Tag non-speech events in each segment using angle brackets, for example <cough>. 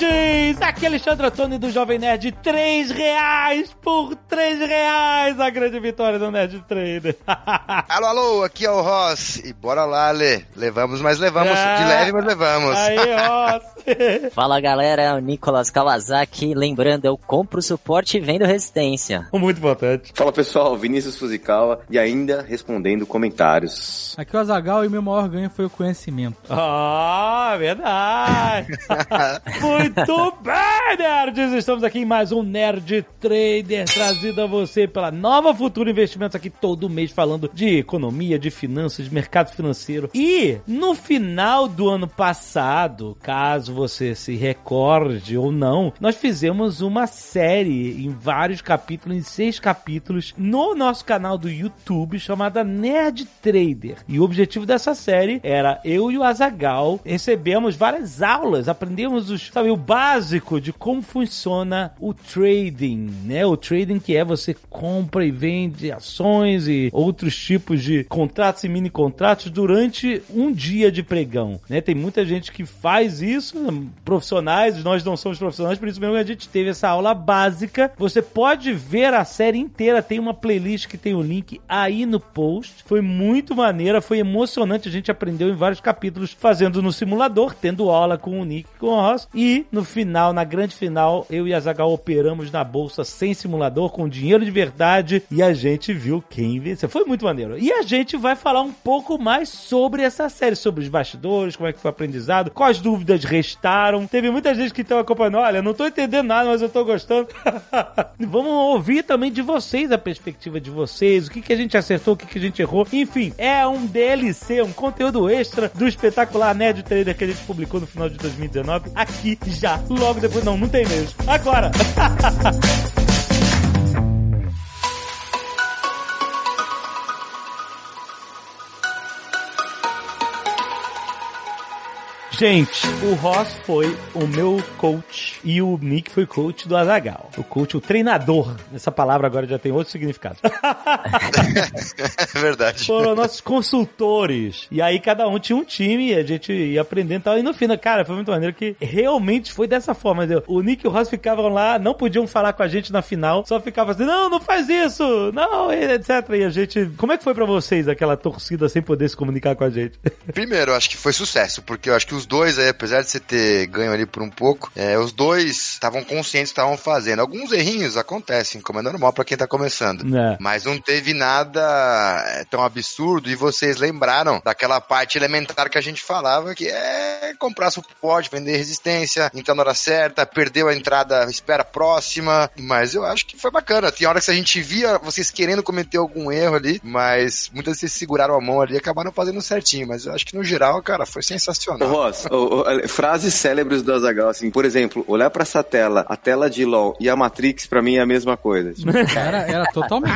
Nerds! Aqui é Alexandre Antônio do Jovem Nerd. Três reais por três reais! A grande vitória do Nerd Trader. <laughs> alô, alô, aqui é o Ross. E bora lá, Lê. Levamos, mas levamos. Ah, de leve, mas levamos. Aí, Ross! <laughs> Fala galera, é o Nicolas Kawasaki. Lembrando, eu compro suporte e vendo resistência. Muito importante. Fala pessoal, Vinícius Fuzikawa e ainda respondendo comentários. Aqui é o Azagal e meu maior ganho foi o conhecimento. Ah, verdade! <laughs> Muito bem, nerds! Estamos aqui em mais um Nerd Trader trazido a você pela Nova Futuro Investimentos aqui todo mês falando de economia, de finanças, de mercado financeiro. E no final do ano passado, caso você se recorde ou não, nós fizemos uma série em vários capítulos, em seis capítulos, no nosso canal do YouTube chamada Nerd Trader. E o objetivo dessa série era eu e o Azagal recebemos várias aulas, aprendemos os, sabe, o básico de como funciona o trading, né? O trading que é você compra e vende ações e outros tipos de contratos e mini contratos durante um dia de pregão, né? Tem muita gente que faz isso, profissionais, nós não somos profissionais, por isso mesmo a gente teve essa aula básica. Você pode ver a série inteira, tem uma playlist que tem o link aí no post. Foi muito maneira, foi emocionante, a gente aprendeu em vários capítulos fazendo no simulador, tendo aula com o Nick com o Ross. E no final, na grande final, eu e a Zagal operamos na bolsa sem simulador, com dinheiro de verdade, e a gente viu quem venceu. Foi muito maneiro. E a gente vai falar um pouco mais sobre essa série, sobre os bastidores, como é que foi aprendizado, quais dúvidas restaram. Teve muita gente que estava acompanhando, olha, não tô entendendo nada, mas eu tô gostando. <laughs> Vamos ouvir também de vocês a perspectiva de vocês, o que, que a gente acertou, o que, que a gente errou. Enfim, é um DLC, um conteúdo extra do espetacular Nerd Trader que a gente publicou no final de 2019, aqui já, logo depois. Não, não tem mesmo. Agora! <laughs> Gente, o Ross foi o meu coach e o Nick foi coach do Azagal. O coach, o treinador. Essa palavra agora já tem outro significado. <laughs> é verdade. Foram nossos consultores. E aí cada um tinha um time e a gente ia aprendendo e tal. E no fim, cara, foi muito maneiro que realmente foi dessa forma. Entendeu? O Nick e o Ross ficavam lá, não podiam falar com a gente na final, só ficavam assim, não, não faz isso, não, etc. E a gente... Como é que foi pra vocês aquela torcida sem poder se comunicar com a gente? Primeiro, eu acho que foi sucesso, porque eu acho que os dois aí, apesar de você ter ganho ali por um pouco, é, os dois estavam conscientes do que estavam fazendo. Alguns errinhos acontecem, como é normal para quem tá começando. É. Mas não teve nada tão absurdo e vocês lembraram daquela parte elementar que a gente falava, que é comprar suporte, vender resistência, entrar na hora certa, perdeu a entrada, espera próxima. Mas eu acho que foi bacana. Tem horas que a gente via vocês querendo cometer algum erro ali, mas muitas vezes seguraram a mão ali e acabaram fazendo certinho. Mas eu acho que no geral, cara, foi sensacional. Ô, Frases célebres do Azagal, assim, por exemplo, olhar pra essa tela, a tela de LOL e a Matrix, pra mim é a mesma coisa. Tipo, <laughs> Era, era totalmente.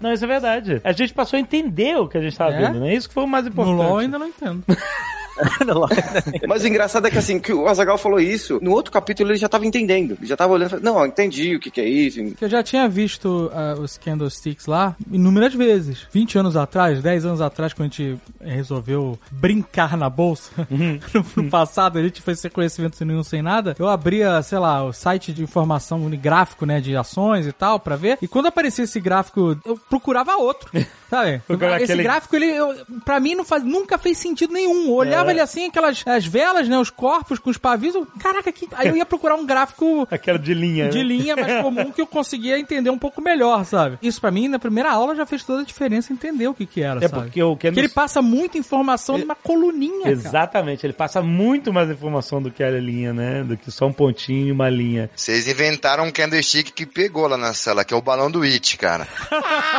Não, isso é verdade. A gente passou a entender o que a gente tava É? vendo, né? Isso que foi o mais No importante. LoL eu ainda não entendo. <laughs> <laughs> Mas o engraçado é que assim, que o Azagal falou isso, no outro capítulo ele já tava entendendo. Ele já tava olhando e falando, não, eu entendi o que, que é isso. Eu já tinha visto ah, os candlesticks lá inúmeras vezes. 20 anos atrás, 10 anos atrás, quando a gente resolveu brincar na bolsa, <laughs> no, no passado, a gente foi sem conhecimento sem nenhum, sem nada, eu abria, sei lá, o site de informação gráfico, né, de ações e tal, pra ver. E quando aparecia esse gráfico, eu procurava outro, <laughs> sabe? Procurava esse aquele- gráfico, ele, eu, pra mim, não faz, nunca fez sentido nenhum. Eu olhava É. ele assim, aquelas as velas, né, os corpos com os pavios, eu, caraca, que... aí eu ia procurar um gráfico <laughs> Aquela de linha. de né? linha mais comum que eu conseguia entender um pouco melhor, sabe? Isso pra mim, na primeira aula, já fez toda a diferença entender o que que era, É sabe? porque o Ken Porque ele passa muita informação numa coluninha, cara. Exatamente, ele passa muito mais informação do que a linha, né? Do que só um pontinho e uma linha. Vocês inventaram um candlestick que pegou lá na sala, que é o balão do It, cara. <laughs>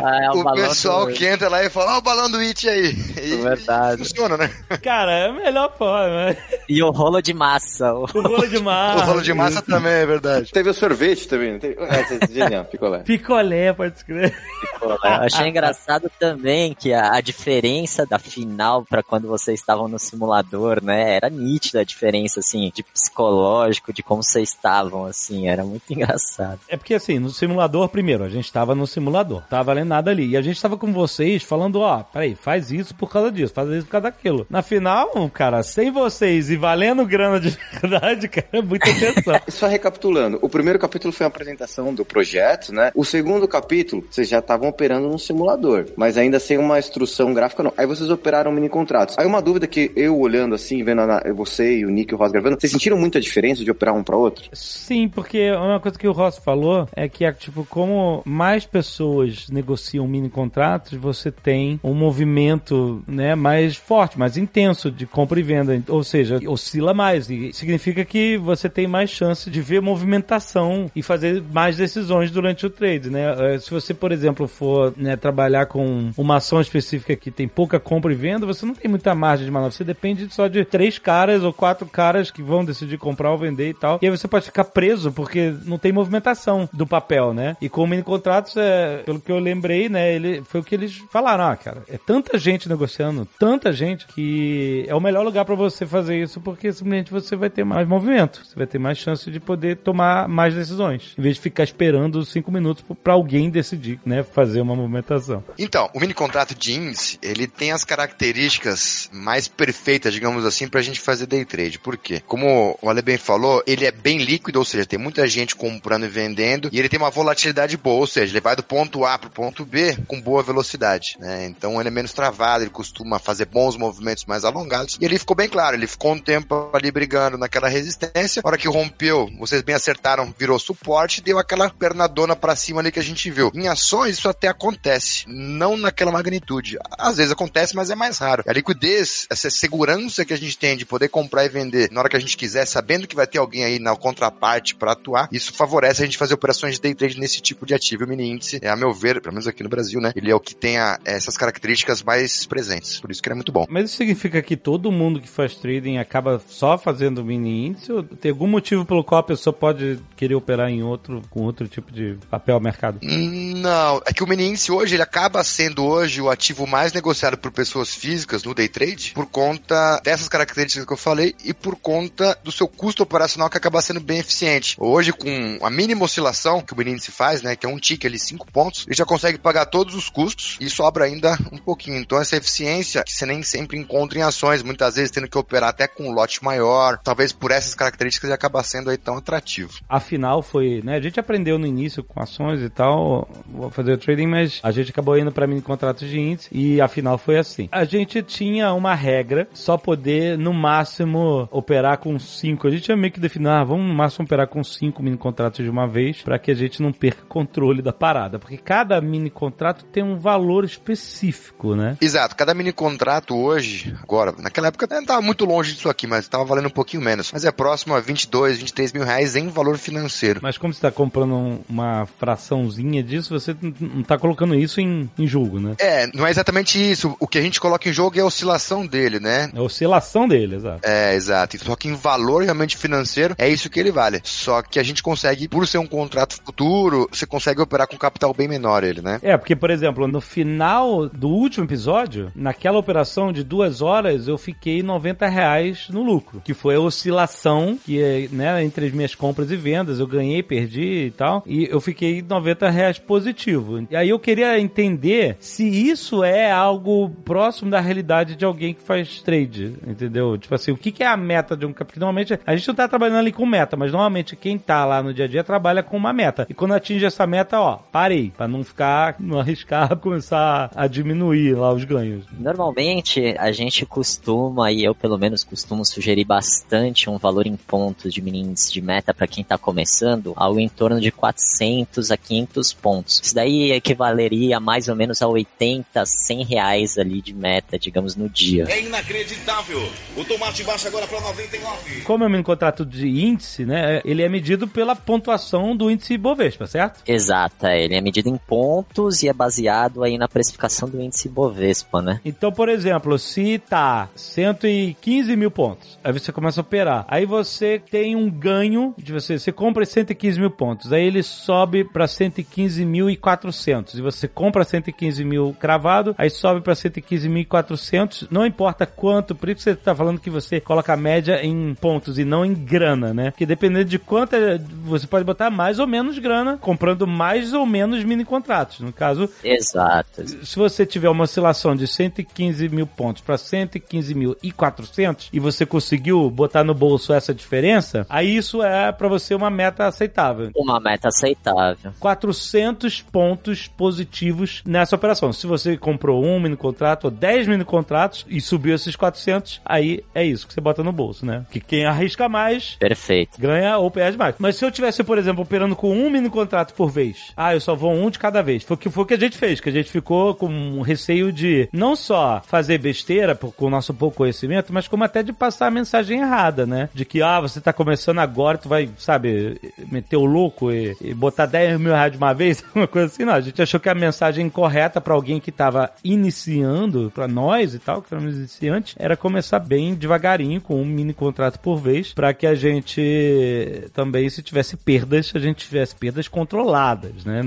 Ah, é o balão pessoal do- que entra lá e fala, ó o balão do It aí. E, Verdade. Funciona, né? Cara, é a melhor forma. E o rolo de massa. O... O rolo de massa. o rolo de massa também é verdade. Teve o sorvete também, não teve? É, genial, picolé. Picolé, pode escrever. Eu achei engraçado também que a, a diferença da final para quando vocês estavam no simulador, né? Era nítida a diferença, assim, de psicológico, de como vocês estavam, assim. Era muito engraçado. É porque assim, no simulador, primeiro, a gente tava no simulador, tava valendo nada ali. E a gente tava com vocês falando, ó, peraí, faz isso por causa disso, faz isso por causa daquilo. Na final, cara, sem vocês e valendo grana de <laughs> verdade, cara, é muita atenção. <laughs> Só recapitulando, o primeiro capítulo foi a apresentação do projeto, né? O segundo capítulo, vocês já estavam operando no simulador, mas ainda sem uma instrução gráfica, não. Aí vocês operaram mini contratos. Aí uma dúvida que eu olhando assim, vendo a, você e o Nick e o Ross gravando, vocês sentiram muita diferença de operar um para outro? Sim, porque uma coisa que o Ross falou é que, tipo, como mais pessoas negociam mini contratos, você tem um movimento, né, mais forte, mais intenso de compra e venda. Ou seja, oscila mais. E significa que você tem mais chance de ver movimentação e fazer mais decisões durante o trade, né? Eh, Se você, por exemplo, for né, trabalhar com uma ação específica que tem pouca compra e venda, você não tem muita margem de manobra. Você depende só de três caras ou quatro caras que vão decidir comprar ou vender e tal. E aí você pode ficar preso porque não tem movimentação do papel, né? E com mini contratos, é, pelo que eu lembrei, né? Ele, foi o que eles falaram, ah, cara, é tanta gente negociando, tanta que é o melhor lugar para você fazer isso porque simplesmente você vai ter mais movimento, você vai ter mais chance de poder tomar mais decisões, em vez de ficar esperando cinco minutos para alguém decidir, né, fazer uma movimentação. Então, o mini contrato de índice, ele tem as características mais perfeitas, digamos assim, pra gente fazer day trade. Por quê? Como o Ale bem falou, ele é bem líquido, ou seja, tem muita gente comprando e vendendo, e ele tem uma volatilidade boa, ou seja, ele vai do ponto A pro ponto B com boa velocidade, né? Então ele é menos travado, ele costuma fazer bons movimentos mais alongados. E ele ficou bem claro, ele ficou um tempo ali brigando naquela resistência. A hora que rompeu, vocês bem acertaram, virou suporte, deu aquela pernadona para cima ali que a gente viu. Em ações isso até acontece, não naquela magnitude. Às vezes acontece, mas é mais raro. A liquidez, essa segurança que a gente tem de poder comprar e vender na hora que a gente quiser, sabendo que vai ter alguém aí na contraparte para atuar, isso favorece a gente fazer operações de day trade nesse tipo de ativo. O mini índice, é, a meu ver, pelo menos aqui no Brasil, né? Ele é o que tem a, essas características mais presentes. Por isso que ele é muito bom. Mas isso significa que todo mundo que faz trading acaba só fazendo mini índice ou tem algum motivo pelo qual a pessoa pode querer operar em outro, com outro tipo de papel ao mercado? Não, é que o mini índice hoje, ele acaba sendo hoje o ativo mais negociado por pessoas físicas no day trade por conta dessas características que eu falei e por conta do seu custo operacional que acaba sendo bem eficiente. Hoje, com a mínima oscilação que o mini índice faz, né, que é um tique ali, 5 pontos, ele já consegue pagar todos os custos e sobra ainda um pouquinho. Então, essa eficiência que você nem sempre encontra em ações, muitas vezes tendo que operar até com um lote maior, talvez por essas características ele acaba sendo aí tão atrativo. Afinal, foi, né? A gente aprendeu no início com ações e tal, vou fazer o trading, mas a gente acabou indo para mini contratos de índice e afinal foi assim. A gente tinha uma regra, só poder no máximo operar com cinco. A gente tinha meio que definido, ah, vamos no máximo operar com cinco mini contratos de uma vez para que a gente não perca controle da parada, porque cada mini contrato tem um valor específico, né? Exato, cada mini contrato hoje, agora, naquela época não estava muito longe disso aqui, mas estava valendo um pouquinho menos. Mas é próximo a 22, 23 mil reais em valor financeiro. Mas como você está comprando um- uma fraçãozinha disso, você não está colocando isso em, em jogo, né? É, não é exatamente isso. O que a gente coloca em jogo é a oscilação dele, né? É a oscilação dele, exato. É, exato. Só que em valor realmente financeiro, é isso que ele vale. Só que a gente consegue, por ser um contrato futuro, você consegue operar com capital bem menor ele, né? É, porque, por exemplo, no final do último episódio, naquela operação de duas horas, eu fiquei 90 reais no lucro, que foi a oscilação que é, né, entre as minhas compras e vendas, eu ganhei, perdi e tal, e eu fiquei 90 reais positivo. E aí eu queria entender se isso é algo próximo da realidade de alguém que faz trade, entendeu? Tipo assim, o que, que é a meta de um Porque normalmente a gente não tá trabalhando ali com meta, mas normalmente quem tá lá no dia a dia trabalha com uma meta. E quando atinge essa meta, ó, parei, pra não ficar, não arriscar <laughs> começar a diminuir lá os ganhos. Normalmente, a gente costuma, e eu pelo menos costumo sugerir bastante um valor em pontos de mini índice de meta para quem está começando, algo em torno de 400 a 500 pontos. Isso daí equivaleria mais ou menos a 80, 100 reais ali de meta, digamos, no dia. É inacreditável. O tomate baixa agora para 99. Como é um mini contrato de índice, né, ele é medido pela pontuação do índice Bovespa, certo? Exata, ele é medido em pontos e é baseado aí na precificação do índice Bovespa, né? Então, por exemplo, se tá 115 mil pontos. Aí você começa a operar. Aí você tem um ganho de você. Você compra 115 mil pontos. Aí ele sobe pra 115.400. E você compra 115 mil cravado. Aí sobe pra 115.400. Não importa quanto. Por isso que você tá falando que você coloca a média em pontos e não em grana, né? Porque dependendo de quanto é, você pode botar mais ou menos grana comprando mais ou menos mini contratos. No caso, Exato. se você tiver uma oscilação de 115 mil pontos para 115.400 e você conseguiu botar no bolso essa diferença, aí isso é para você uma meta aceitável. Uma meta aceitável. 400 pontos positivos nessa operação. Se você comprou um mini contrato ou 10 mini contratos e subiu esses 400, aí é isso que você bota no bolso, né? Que quem arrisca mais Perfeito. ganha ou perde mais. Mas se eu tivesse, por exemplo, operando com um mini contrato por vez, ah, eu só vou um de cada vez. Foi o que foi o que a gente fez, que a gente ficou com um receio de não só fazer besteira por, com o nosso pouco conhecimento, mas como até de passar a mensagem errada, né? De que, ah, você tá começando agora, tu vai, sabe, meter o louco e, e botar 10 mil reais de uma vez, <laughs> uma coisa assim. Não, a gente achou que a mensagem correta pra alguém que tava iniciando, pra nós e tal, que éramos iniciantes, era começar bem devagarinho, com um mini contrato por vez, pra que a gente também, se tivesse perdas, a gente tivesse perdas controladas, né?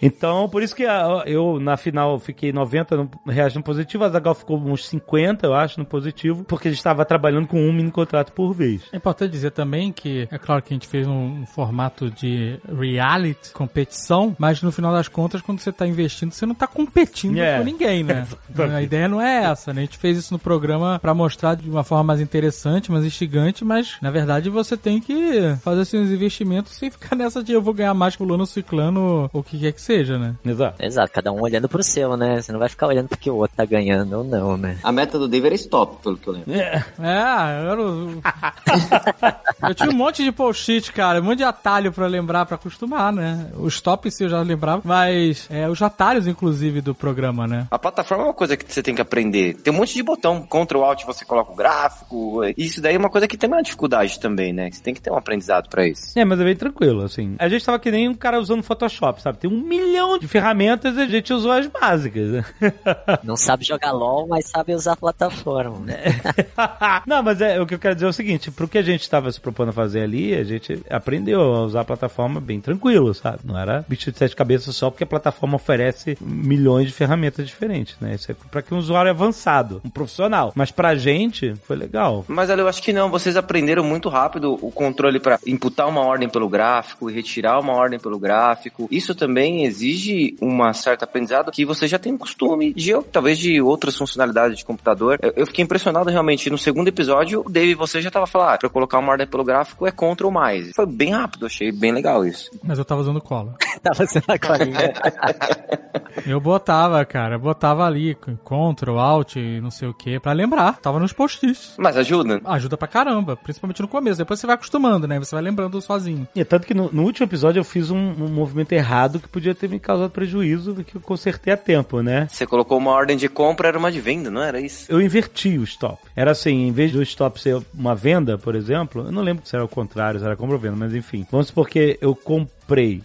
Então, por isso que a- eu, na final, fiquei 90 no, reais no positivo, a Zagal ficou uns 50, eu acho, no positivo, porque a gente estava trabalhando com um mini contrato por vez. É importante dizer também que é claro que a gente fez um, um formato de reality, competição, mas no final das contas, quando você tá investindo, você não tá competindo É. com ninguém, né? <laughs> a ideia não é essa, né? A gente fez isso no programa pra mostrar de uma forma mais interessante, mais instigante, mas na verdade você tem que fazer seus investimentos sem ficar nessa de eu vou ganhar mais fulano, ciclano, ou o que quer que seja, né? Exato. Exato, cada um olhando pro seu, né? Você não vai ficar olhando porque o outro tá ganhando ou não, né? A meta do Dave era stop, pelo que eu lembro. É. É, eu, tinha um monte de post-it, cara, um monte de atalho pra lembrar, pra acostumar, né? Os top sim eu já lembrava, mas é, os atalhos, inclusive, do programa, né? A plataforma é uma coisa que você tem que aprender. Tem um monte de botão. Ctrl Alt você coloca o gráfico. Isso daí é uma coisa que tem uma dificuldade também, né? Você tem que ter um aprendizado pra isso. É, mas é bem tranquilo, assim. A gente tava que nem um cara usando Photoshop, sabe? Tem um milhão de ferramentas e a gente usou as básicas, né? <laughs> Não sabe jogar LOL, mas sabe usar a plataforma. né? <laughs> Não, mas é, o que eu quero dizer é o seguinte, pro que a gente tava se propondo a fazer ali, a gente aprendeu a usar a plataforma bem tranquilo, sabe? Não era bicho de sete cabeças só porque a plataforma oferece milhões de ferramentas diferentes, né? Isso é pra que um usuário avançado, um profissional. Mas pra gente, foi legal. Mas eu acho que não, vocês aprenderam muito rápido o controle pra imputar uma ordem pelo gráfico e retirar uma ordem pelo gráfico. Isso também exige uma certa aprendizado que você já tem um costume de, talvez de outras funcionalidades de computador. Eu, eu fiquei impressionado realmente. No segundo episódio, o Dave, você já tava falando, ah, pra eu colocar uma ordem pelo gráfico é Ctrl mais. Foi bem rápido, achei bem legal isso. Mas eu tava usando cola. <laughs> Tava sendo a colinha. <laughs> Eu botava, cara, botava ali, Ctrl, Alt, não sei o que, pra lembrar. Tava nos post-its. Mas ajuda. Ajuda pra caramba, principalmente no começo. Depois você vai acostumando, né? Você vai lembrando sozinho. E é tanto que no, no último episódio eu fiz um, um movimento errado que podia ter me causado prejuízo, que eu consertei a tempo, né? Você colocou uma ordem de compra, era uma de venda, não era isso? Eu inverti o stop. Era assim, em vez do stop ser uma venda, por exemplo, eu não lembro se era o contrário, se era compra mas enfim. Vamos supor que eu comprei.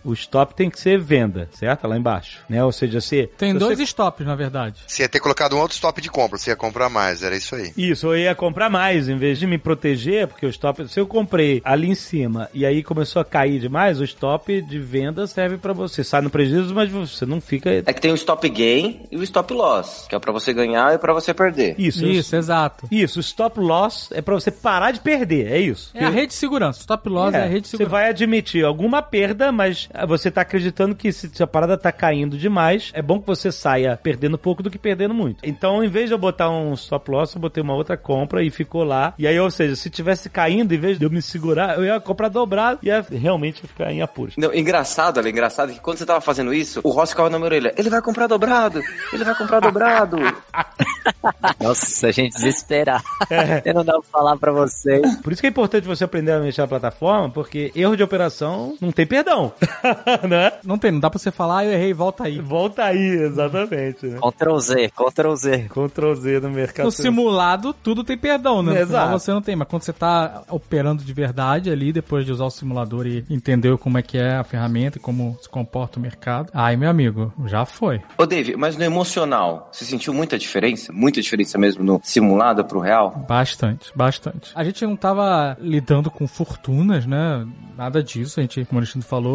O stop tem que ser venda, certo? Lá embaixo, né? Ou seja, se... Tem se dois você- stops, na verdade. Você ia ter colocado um outro stop de compra, você ia comprar mais, era isso aí. Isso, eu ia comprar mais, em vez de me proteger, porque o stop, se eu comprei ali em cima e aí começou a cair demais, o stop de venda serve pra você. Sai no prejuízo, mas você não fica... É que tem o stop gain e o stop loss, que é pra você ganhar e pra você perder. Isso, Isso, exato. Isso, o stop loss é pra você parar de perder, é isso. É a rede de segurança. Stop loss é, a rede de você segurança. vai admitir alguma perda, mas você tá acreditando que se a parada tá caindo demais, é bom que você saia perdendo pouco do que perdendo muito. Então, em vez de eu botar um stop loss, eu botei uma outra compra e ficou lá. E aí, ou seja, se tivesse caindo, em vez de eu me segurar, eu ia comprar dobrado e ia realmente ficar em apuros. Não, engraçado, olha, engraçado que quando você tava fazendo isso, o Ross ficava na minha orelha, ele vai comprar dobrado, ele vai comprar dobrado. <laughs> Nossa, a gente desesperar. Eu não dá pra falar pra vocês. Por isso que é importante você aprender a mexer na plataforma, porque erro de operação não tem perdão. Não. <laughs> né? Não tem, não dá pra você falar, ah, eu errei, volta aí. Volta aí, exatamente. Né? Ctrl Z, Ctrl Z. Ctrl Z no mercado. No simulado, tudo tem perdão, né? Exato. final você não tem, mas quando você tá operando de verdade ali, depois de usar o simulador e entender como é que é a ferramenta e como se comporta o mercado, aí, meu amigo, já foi. Ô, Dave, mas no emocional, você sentiu muita diferença? Muita diferença mesmo no simulado pro real? Bastante, bastante. A gente não tava lidando com fortunas, né? Nada disso. A gente, como o Alexandre falou,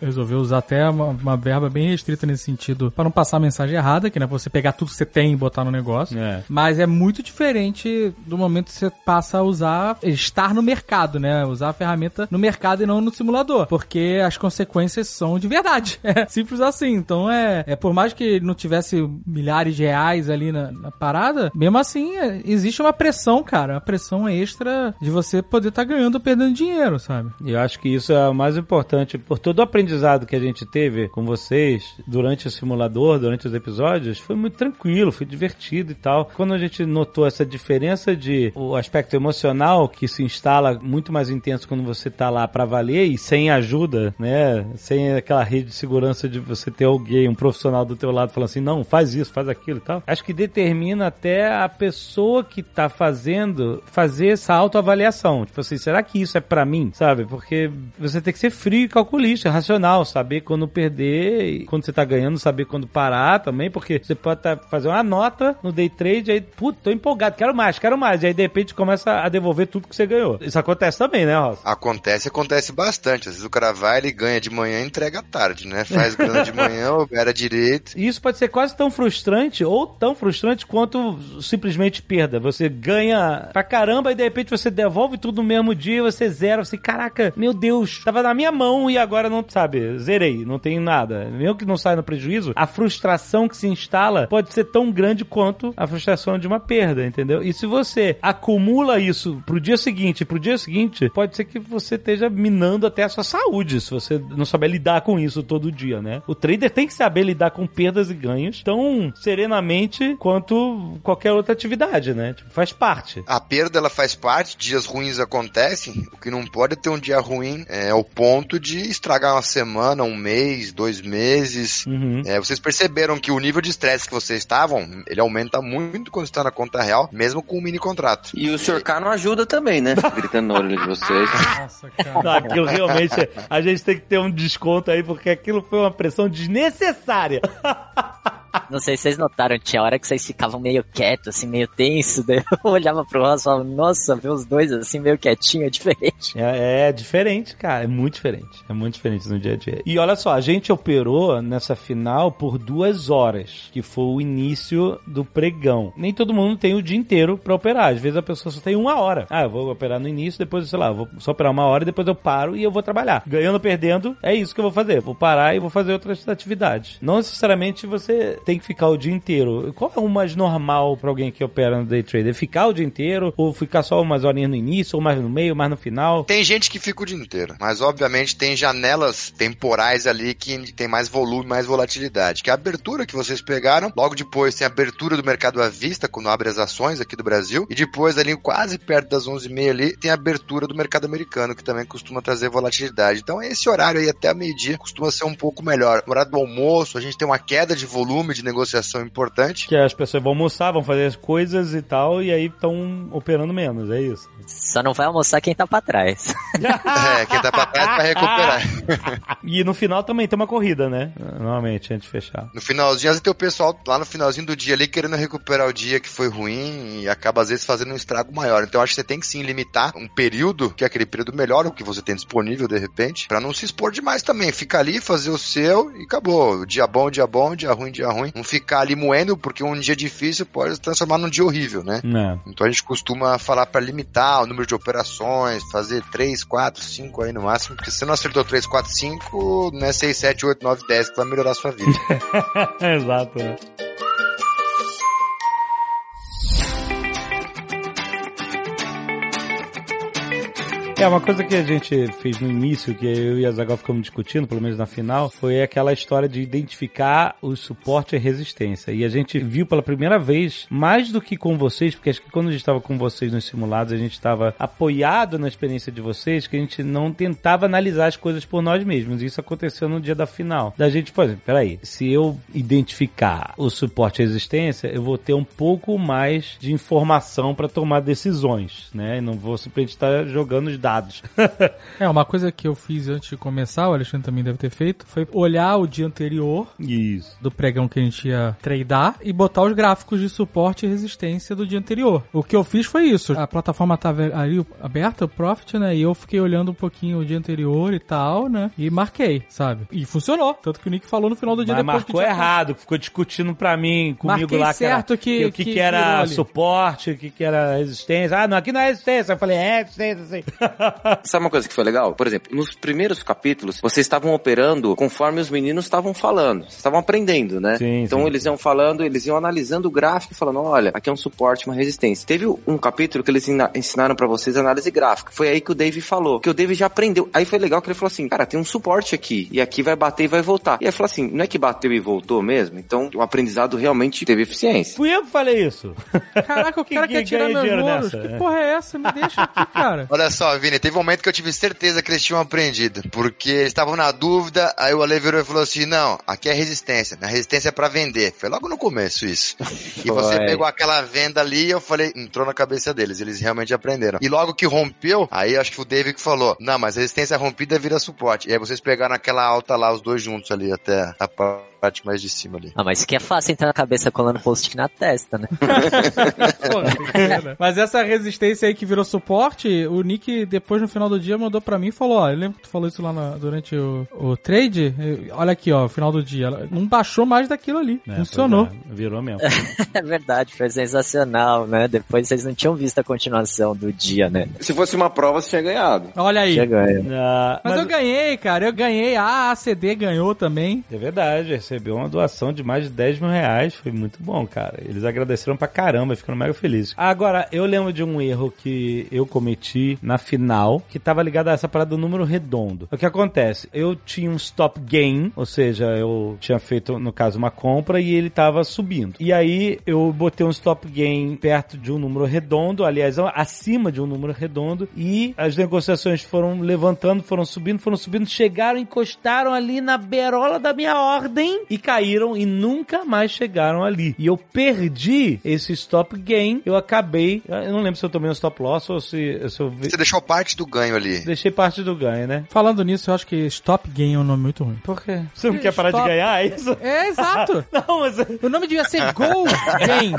resolveu usar até uma, uma verba bem restrita nesse sentido para não passar a mensagem errada, que não é você pegar tudo que você tem e botar no negócio. É. Mas é muito diferente do momento que você passa a usar, estar no mercado, né? Usar a ferramenta no mercado e não no simulador. Porque as consequências são de verdade. <laughs> É simples assim. Então é, é por mais que não tivesse milhares de reais ali na, na parada, mesmo assim é, existe uma pressão, cara. Uma pressão extra de você poder estar ganhando ou perdendo dinheiro, sabe? E eu acho que isso é o mais importante. Por todo o aprendizado que a gente teve com vocês durante o simulador, durante os episódios, foi muito tranquilo, foi divertido e tal. Quando a gente notou essa diferença de o aspecto emocional que se instala muito mais intenso quando você tá lá pra valer e sem ajuda, né? Sem aquela rede de segurança de você ter alguém, um profissional do teu lado falando assim, não, faz isso, faz aquilo e tal. Acho que determina até a pessoa que tá fazendo fazer essa autoavaliação. Tipo assim, será que isso é pra mim? Sabe? Porque você tem que ser frio e calculista, racional, saber quando perder e quando você tá ganhando, saber quando parar também, porque você pode tá, fazer uma nota no day trade aí, puta, tô empolgado, quero mais, quero mais. E aí de repente começa a devolver tudo que você ganhou. Isso acontece também, né, Ross? Acontece, acontece bastante. Às vezes o cara vai, ele ganha de manhã e entrega tarde, né? Faz grana de manhã, <laughs> opera direito. E isso pode ser quase tão frustrante ou tão frustrante quanto simplesmente perda. Você ganha pra caramba e de repente você devolve tudo no mesmo dia, você zera, você, caraca, meu Deus, tava na minha mão e agora não, sabe, zerei, não tem nada. Mesmo que não saia no prejuízo, a frustração que se instala pode ser tão grande quanto a frustração de uma perda, entendeu? E se você acumula isso pro dia seguinte, pro dia seguinte, pode ser que você esteja minando até a sua saúde, se você não souber lidar com isso todo dia, né? O trader tem que saber lidar com perdas e ganhos tão serenamente quanto qualquer outra atividade, né? Tipo, faz parte. A perda, ela faz parte, dias ruins acontecem, o que não pode ter um dia ruim é ao ponto de estragar uma semana, um mês, dois meses. Uhum. É, vocês perceberam que o nível de estresse que vocês estavam, ele aumenta muito quando está na conta real, mesmo com um mini contrato. E o Sr. K não ajuda também, né? Gritando na orelha de vocês. <laughs> Nossa, cara. Não, aquilo realmente, a gente tem que ter um desconto aí, porque aquilo foi uma pressão desnecessária. <laughs> Não sei se vocês notaram, tinha hora que vocês ficavam meio quietos, assim, meio tenso. Daí <laughs> eu olhava pro Ross e falava, nossa, ver os dois assim, meio quietinho, é diferente. É, é diferente, cara. É muito diferente. É muito diferente no dia a dia. E olha só, a gente operou nessa final por duas horas, que foi o início do pregão. Nem todo mundo tem o dia inteiro pra operar. Às vezes a pessoa só tem uma hora. Ah, eu vou operar no início, depois, sei lá, vou só operar uma hora e depois eu paro e eu vou trabalhar. Ganhando ou perdendo, é isso que eu vou fazer. Vou parar e vou fazer outras atividades. Não necessariamente você tem que ficar o dia inteiro. Qual é o mais normal pra alguém que opera no day trader? Ficar o dia inteiro ou ficar só umas horinhas no início, ou mais no meio, mais no final? Tem gente que fica o dia inteiro, mas obviamente tem janelas temporais ali que tem mais volume, mais volatilidade. Que é a abertura que vocês pegaram, logo depois tem a abertura do mercado à vista, quando abre as ações aqui do Brasil, e depois ali quase perto das 11h30 ali tem a abertura do mercado americano, que também costuma trazer volatilidade. Então esse horário aí até meio-dia costuma ser um pouco melhor. No horário do almoço, a gente tem uma queda de volume de negociação importante. Que as pessoas vão almoçar, vão fazer as coisas e tal, e aí estão operando menos, é isso. Só não vai almoçar quem tá pra trás. <laughs> É, quem tá pra trás vai recuperar. <laughs> E no final também tem uma corrida, né? Normalmente, antes de fechar. No finalzinho, às vezes tem o pessoal lá no finalzinho do dia ali querendo recuperar o dia que foi ruim e acaba às vezes fazendo um estrago maior. Então acho que você tem que sim limitar um período, que é aquele período melhor, o que você tem disponível de repente, pra não se expor demais também. Fica ali, fazer o seu e acabou. Dia bom, dia bom, dia ruim, dia ruim. Não ficar ali moendo, porque um dia difícil pode se transformar num dia horrível, né? Né? Então a gente costuma falar pra limitar o número de operações, fazer 3, 4, 5 aí no máximo, porque se você não acertou 3, 4, 5, não é 6, 7, 8, 9, 10 que vai melhorar a sua vida. <laughs> Exato, né? É, uma coisa que a gente fez no início, que eu e a Zagal ficamos discutindo, pelo menos na final, foi aquela história de identificar o suporte e resistência. E a gente viu pela primeira vez, mais do que com vocês, porque acho que quando a gente estava com vocês nos simulados, a gente estava apoiado na experiência de vocês, que a gente não tentava analisar as coisas por nós mesmos. Isso aconteceu no dia da final. Da gente, por exemplo, peraí, se eu identificar o suporte e resistência, eu vou ter um pouco mais de informação para tomar decisões, né? Não vou simplesmente estar jogando os dados. <laughs> É, uma coisa que eu fiz antes de começar, o Alexandre também deve ter feito, foi olhar o dia anterior Isso. do pregão que a gente ia tradear e botar os gráficos de suporte e resistência do dia anterior. O que eu fiz foi isso. A plataforma tava ali aberta, o Profit, né? E eu fiquei olhando um pouquinho o dia anterior e tal, né? E marquei, sabe? E funcionou. Tanto que o Nick falou no final do dia Mas depois que marcou tinha errado, ficou discutindo pra mim, comigo Marquei lá, certo que- o que, que que era virou ali. suporte, o que, que era resistência. Ah, não, aqui não é resistência. Eu falei, é resistência, sim. Sabe uma coisa que foi legal? Por exemplo, nos primeiros capítulos, vocês estavam operando conforme os meninos estavam falando. Vocês estavam aprendendo, né? Sim, então sim. eles iam falando, eles iam analisando o gráfico e falando, olha, aqui é um suporte, uma resistência. Teve um capítulo que eles ensina- ensinaram pra vocês análise gráfica. Foi aí que o Dave falou, que o Dave já aprendeu. Aí foi legal que ele falou assim, cara, tem um suporte aqui, e aqui vai bater e vai voltar. E aí falou assim, não é que bateu e voltou mesmo? Então o aprendizado realmente teve eficiência. Fui eu que falei isso. Caraca, o Que- <laughs> cara que quer tirar meus dinheiro louros. nessa, Que porra é essa? Me deixa aqui, cara. Olha só, Vini, teve um momento que eu tive certeza que eles tinham aprendido. Porque eles estavam na dúvida, aí o Ale virou e falou assim: não, aqui é resistência. A resistência é pra vender. Foi logo no começo isso. <laughs> E você pegou aquela venda ali e eu falei, entrou na cabeça deles. Eles realmente aprenderam. E logo que rompeu, aí acho que o David que falou: não, mas resistência rompida vira suporte. E aí vocês pegaram aquela alta lá, os dois juntos ali, até a parte mais de cima ali. Ah, mas isso que é fácil entrar na cabeça colando post-it na testa, né? <laughs> Porra? Mas essa resistência aí que virou suporte, o Nick depois no final do dia mandou pra mim e falou, ó, eu lembro que tu falou isso lá na- durante o, o trade, eh, olha aqui, ó, final do dia, ela não baixou mais daquilo ali, É, funcionou. é, virou mesmo. <laughs> É verdade, foi sensacional, né? Depois vocês não tinham visto a continuação do dia, né? Se fosse uma prova, você tinha ganhado. Olha aí. Já ganha. Ah, Mas, mas eu ganhei, cara, eu ganhei, a ACD ganhou também. é verdade, recebeu uma doação de mais de 10 mil reais. Foi muito bom, cara. Eles agradeceram pra caramba, ficaram mega felizes. Agora, eu lembro de um erro que eu cometi na final, que tava ligado a essa parada do número redondo. O que acontece? Eu tinha um stop gain, ou seja, eu tinha feito, no caso, uma compra e ele tava subindo. E aí eu botei um stop gain perto de um número redondo, aliás, acima de um número redondo, e as negociações foram levantando, foram subindo, foram subindo, chegaram, encostaram ali na berola da minha ordem e caíram e nunca mais chegaram ali. E eu perdi esse stop gain, eu acabei, eu não lembro se eu tomei um stop loss ou se, se eu vi- Você deixou parte do ganho ali. deixei parte do ganho, né? Falando nisso, eu acho que Stop Gain é um nome muito ruim. Por quê? Você não quer parar de Stop- ganhar é isso? É, exato. <laughs> Não, mas... O nome devia ser Go Gain.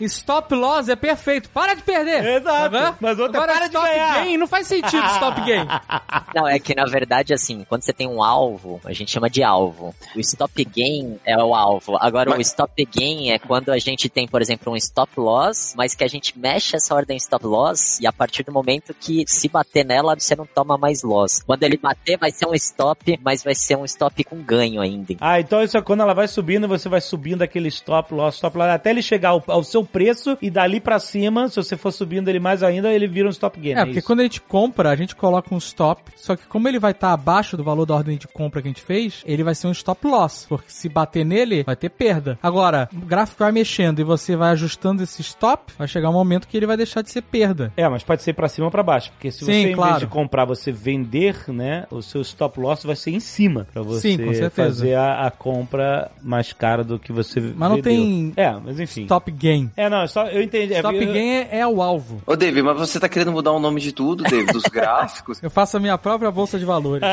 Stop Loss é perfeito. Para de perder. Exato. Tá? Mas outra Agora, para de Stop ganhar. Gain não faz sentido Stop Gain. <laughs> Não, é que na verdade, assim, quando você tem um alvo, a gente chama de alvo. O stop gain é o alvo. Agora, o Mas- stop gain é quando a gente tem, por exemplo, um stop loss, mas que a gente mexe essa ordem stop loss e a partir do momento que se bater nela, você não toma mais loss. Quando ele bater, vai ser um stop, mas vai ser um stop com ganho ainda. Ah, então isso é quando ela vai subindo, você vai subindo aquele stop loss, stop loss, até ele chegar ao, ao seu preço e dali pra cima, se você for subindo ele mais ainda, ele vira um stop gain. É, porque isso? quando a gente compra, a gente coloca um stop, só que como ele vai estar abaixo do valor da ordem de compra que a gente fez, ele vai ser um stop loss, porque se bater nele, vai ter perda. Agora, o gráfico vai mexendo e você vai ajustando esse stop, vai chegar um momento que ele vai deixar de ser perda. É, mas pode ser pra cima ou pra baixo, porque se Sim, você, em claro. vez de comprar, você vender, né, o seu stop loss vai ser em cima, pra você Sim, com certeza. fazer a, a compra mais cara do que você Mas não vendeu. tem É, mas enfim. Stop Gain. É, não, só, eu entendi. É, Stop eu- Gain é, é o alvo. Ô, David, mas você tá querendo mudar o nome de tudo, David? Dos <laughs> gráficos? Eu faço a minha própria bolsa de valores. <laughs>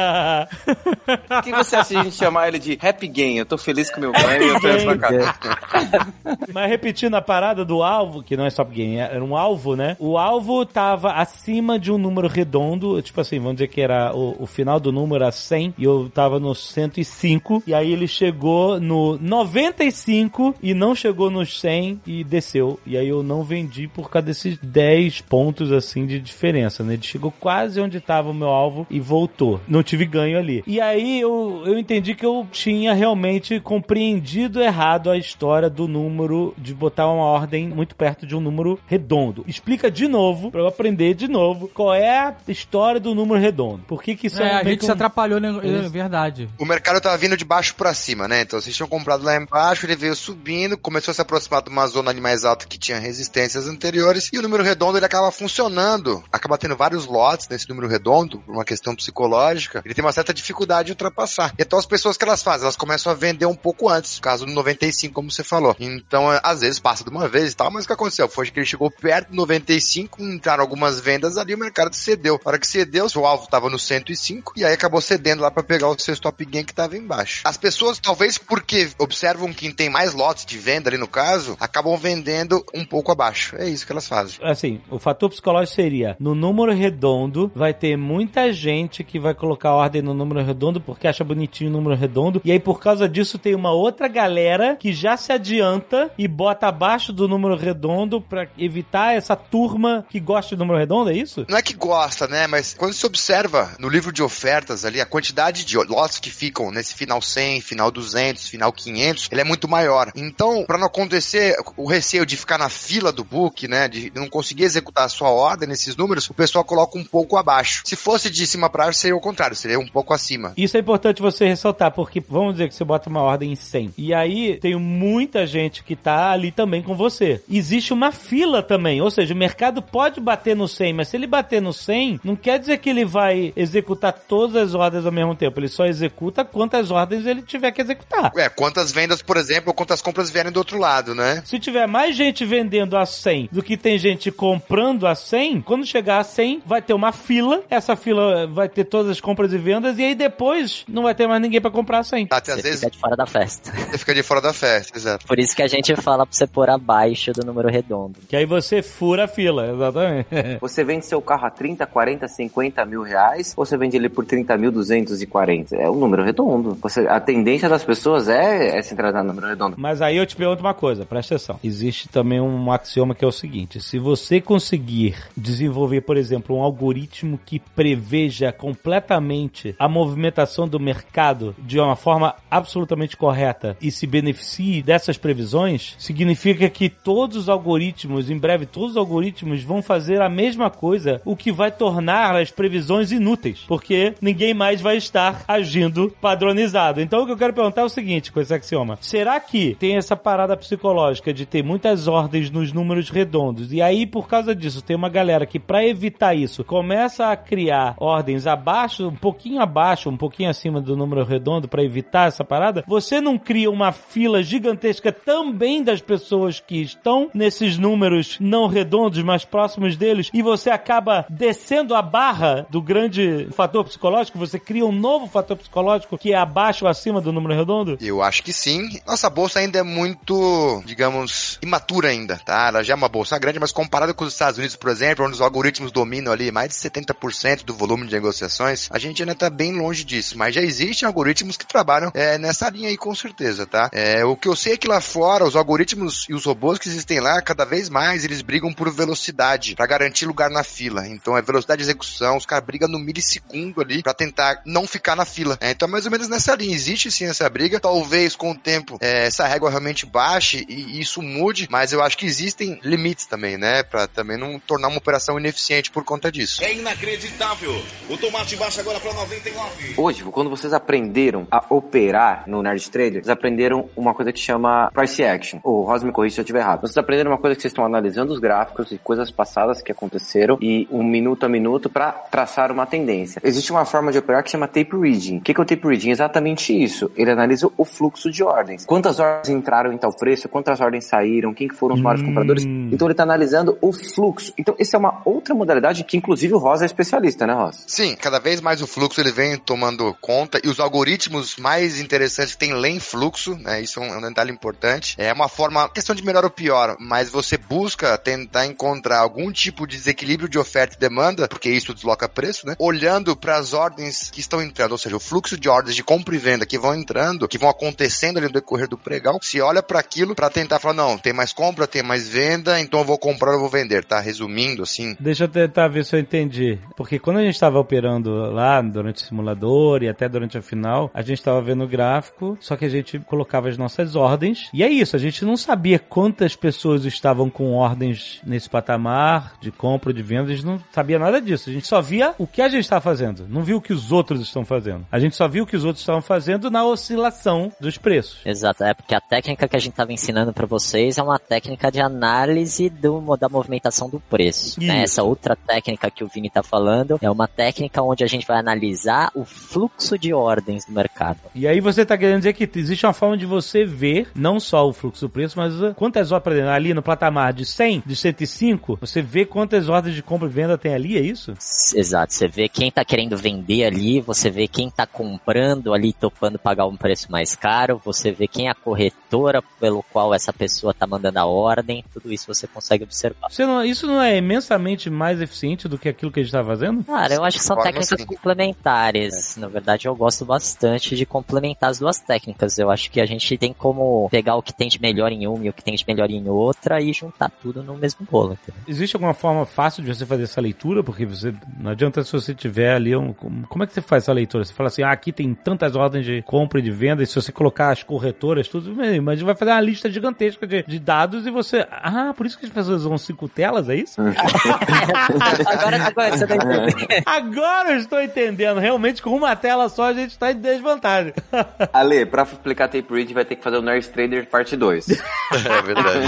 O que você acha de a gente chamar ele de Happy Game? Eu tô feliz com meu ganho e eu tô indo pra cá. <laughs> Mas repetindo a parada do alvo, que não é stop gain, era um alvo, né? O alvo tava acima de um número redondo, tipo assim, vamos dizer que era o, o final do número era 100 e eu tava no 105, e aí ele chegou no 95 e não chegou nos 100 e desceu. E aí eu não vendi por causa desses 10 pontos assim de diferença, né? Ele chegou quase onde tava o meu alvo e voltou. Não tive ganho ali. E aí eu, eu entendi que eu tinha realmente provavelmente compreendido errado a história do número de botar uma ordem muito perto de um número redondo. Explica de novo, pra eu aprender de novo, qual é a história do número redondo. Por que que isso É, a meio gente que se atrapalhou, né? É verdade. O mercado tava vindo de baixo pra cima, né? Então vocês tinham comprado lá embaixo, ele veio subindo, começou a se aproximar de uma zona ali mais alta que tinha resistências anteriores, e o número redondo ele acaba funcionando. Acaba tendo vários lotes nesse número redondo, por uma questão psicológica. Ele tem uma certa dificuldade de ultrapassar. Então as pessoas que elas fazem, elas começam a vender um pouco antes, no caso do 95, como você falou. Então, é, às vezes passa de uma vez e tal, mas o que aconteceu? Foi que ele chegou perto do 95, entraram algumas vendas ali, o mercado cedeu. Na hora que cedeu, seu alvo tava no 105, e aí acabou cedendo lá pra pegar o seu stop gain que tava embaixo. As pessoas, talvez porque observam quem tem mais lotes de venda ali no caso, acabam vendendo um pouco abaixo. É isso que elas fazem. Assim, o fator psicológico seria: no número redondo, vai ter muita gente que vai colocar ordem no número redondo porque acha bonitinho o número redondo. E aí, por causa disso, tem uma outra galera que já se adianta e bota abaixo do número redondo pra evitar essa turma que gosta do número redondo, é isso? Não é que gosta, né? Mas quando se observa no livro de ofertas ali, a quantidade de lotes que ficam nesse final 100, final 200, final 500, ele é muito maior. Então, para não acontecer o receio de ficar na fila do book, né, de não conseguir executar a sua ordem nesses números, o pessoal coloca um pouco abaixo. Se fosse de cima para baixo, seria o contrário, seria um pouco acima. Isso é importante você ressaltar, porque vamos dizer que você bota uma ordem em 100. E aí tem muita gente que tá ali também com você. Existe uma fila também, ou seja, o mercado pode bater no 100, mas se ele bater no 100, não quer dizer que ele vai executar todas as ordens ao mesmo tempo. Ele só executa quantas ordens ele tiver que executar. É, quantas vendas, por exemplo, ou quantas compras vierem do outro lado, né? Se tiver mais gente vendendo a 100 do que tem gente comprando a 100, quando chegar a 100, vai ter uma fila. Essa fila vai ter todas as compras e vendas, e aí depois não vai ter mais ninguém pra comprar a 100. Até às Você fica de fora da festa. <laughs> você fica de fora da festa, exato. Por isso que a gente fala pra você pôr abaixo do número redondo. Que aí você fura a fila, exatamente. <laughs> Você vende seu carro a 30, 40, 50 mil reais, ou você vende ele por 30.240? É um número redondo. Você, a tendência das pessoas é, é se tratar no número redondo. Mas aí eu te pergunto uma coisa, presta atenção. Existe também um axioma que é o seguinte: se você conseguir desenvolver, por exemplo, um algoritmo que preveja completamente a movimentação do mercado de uma forma absolutamente correta e se beneficie dessas previsões, significa que todos os algoritmos, em breve, todos os algoritmos vão fazer a mesma coisa, o que vai tornar as previsões inúteis, porque ninguém mais vai estar agindo padronizado. Então o que eu quero perguntar é o seguinte com esse axioma: será que tem essa parada psicológica de ter muitas ordens nos números redondos e aí por causa disso tem uma galera que para evitar isso começa a criar ordens abaixo, um pouquinho abaixo, um pouquinho acima do número redondo para evitar essa parada? Você não cria uma fila gigantesca também das pessoas que estão nesses números não redondos, mais próximos deles e você acaba descendo a barra do grande fator psicológico? Você cria um novo fator psicológico que é abaixo ou acima do número redondo? Eu acho que sim. Nossa bolsa ainda é muito, digamos, imatura ainda, tá? Ela já é uma bolsa grande, mas comparada com os Estados Unidos, por exemplo, onde os algoritmos dominam ali mais de 70% do volume de negociações, a gente ainda tá bem longe disso. Mas já existem algoritmos que trabalham é, nessa linha aí, com certeza, tá? É, o que eu sei é que lá fora, os algoritmos e os robôs que existem lá, cada vez mais, eles brigam por velocidade, para garantir lugar na fila. Então é velocidade de execução, os caras brigam no milissegundo ali, para tentar não ficar na fila. É, então, mais ou menos nessa linha. Existe sim essa briga. Talvez com o tempo é, essa régua realmente baixe e, e isso mude, mas eu acho que existem limites também, né? Pra também não tornar uma operação ineficiente por conta disso. É inacreditável. O tomate baixa agora para 99. Hoje, quando vocês aprenderam a operar no Nerd Trader, vocês aprenderam uma coisa que chama Price Action. O Rosa me corrija se eu estiver errado. Vocês aprenderam uma coisa que vocês estão analisando os gráficos e coisas passadas que aconteceram e um minuto a minuto para traçar uma tendência. Existe uma forma de operar que chama Tape Reading. O que é o Tape Reading? Exatamente isso. Ele analisa o fluxo de ordens. Quantas ordens entraram em tal preço, quantas ordens saíram, quem que foram os maiores Hum. compradores. Então ele está analisando o fluxo. Então essa é uma outra modalidade que inclusive o Rosa é especialista, né, Rosa? Sim, cada vez mais o fluxo ele vem tomando conta e os algoritmos mais interessantes têm leem fluxo, né? Isso é um, é um detalhe importante. É uma forma, questão de melhor ou pior, mas você busca tentar encontrar algum tipo de desequilíbrio de oferta e demanda, porque isso desloca preço, né? Olhando para as ordens que estão entrando, ou seja, o fluxo de ordens de compra e venda que vão entrando, que vão acontecendo ali no decorrer do pregão, se olha para aquilo para tentar falar, não, tem mais compra, tem mais venda, então eu vou comprar, eu vou vender, tá? Resumindo assim, Deixa eu tentar ver se eu entendi. Porque quando a gente estava operando lá durante o simulador e até durante a final, a gente estava vendo o gráfico, só que a gente colocava as nossas ordens. E é isso, a gente não sabia quantas pessoas estavam com ordens nesse patamar de compra, de venda, a gente não sabia nada disso. A gente só via o que a gente estava fazendo, não viu o que os outros estão fazendo. A gente só viu o que os outros estavam fazendo na oscilação dos preços. Exato, é porque a técnica que a gente estava ensinando para vocês é uma técnica de análise do, da movimentação do preço. Né? Essa outra técnica que o Vini está falando é uma técnica onde a gente vai analisar o fluxo de ordens do mercado. E aí você está querendo dizer que existe uma forma de você ver não só o fluxo do preço, mas quantas ordens, por exemplo, ali no patamar de 100, de 105, você vê quantas ordens de compra e venda tem ali, é isso? Exato, você vê quem está querendo vender ali, você vê quem está comprando ali, topando pagar um preço mais caro, você vê quem é a corretora pelo qual essa pessoa está mandando a ordem, tudo isso você consegue observar. Você não, isso não é imensamente mais eficiente do que aquilo que a gente está fazendo? Cara, eu acho que são técnicas complementares. É. Na verdade, eu gosto bastante de complementar as duas técnicas. Eu acho que a gente tem como pegar o que tem de melhor em uma e o que tem de melhor em outra e juntar tudo no mesmo bolo. Entendeu? Existe alguma forma fácil de você fazer essa leitura? Porque você não adianta se você tiver ali um. Como é que você faz essa leitura? Você fala assim, ah, aqui tem tantas ordens de compra e de venda, e se você colocar as corretoras, tudo, mas vai fazer uma lista gigantesca de, de dados e você. Ah, por isso que as pessoas usam cinco telas, é isso? <laughs> agora, agora você tá entendendo. <laughs> Agora eu estou entendendo. Realmente, com uma tela só a gente está em desvantagem. <laughs> <laughs> Ale, pra explicar Tape Read vai ter que fazer o Nurse Trader parte 2. <laughs> é verdade.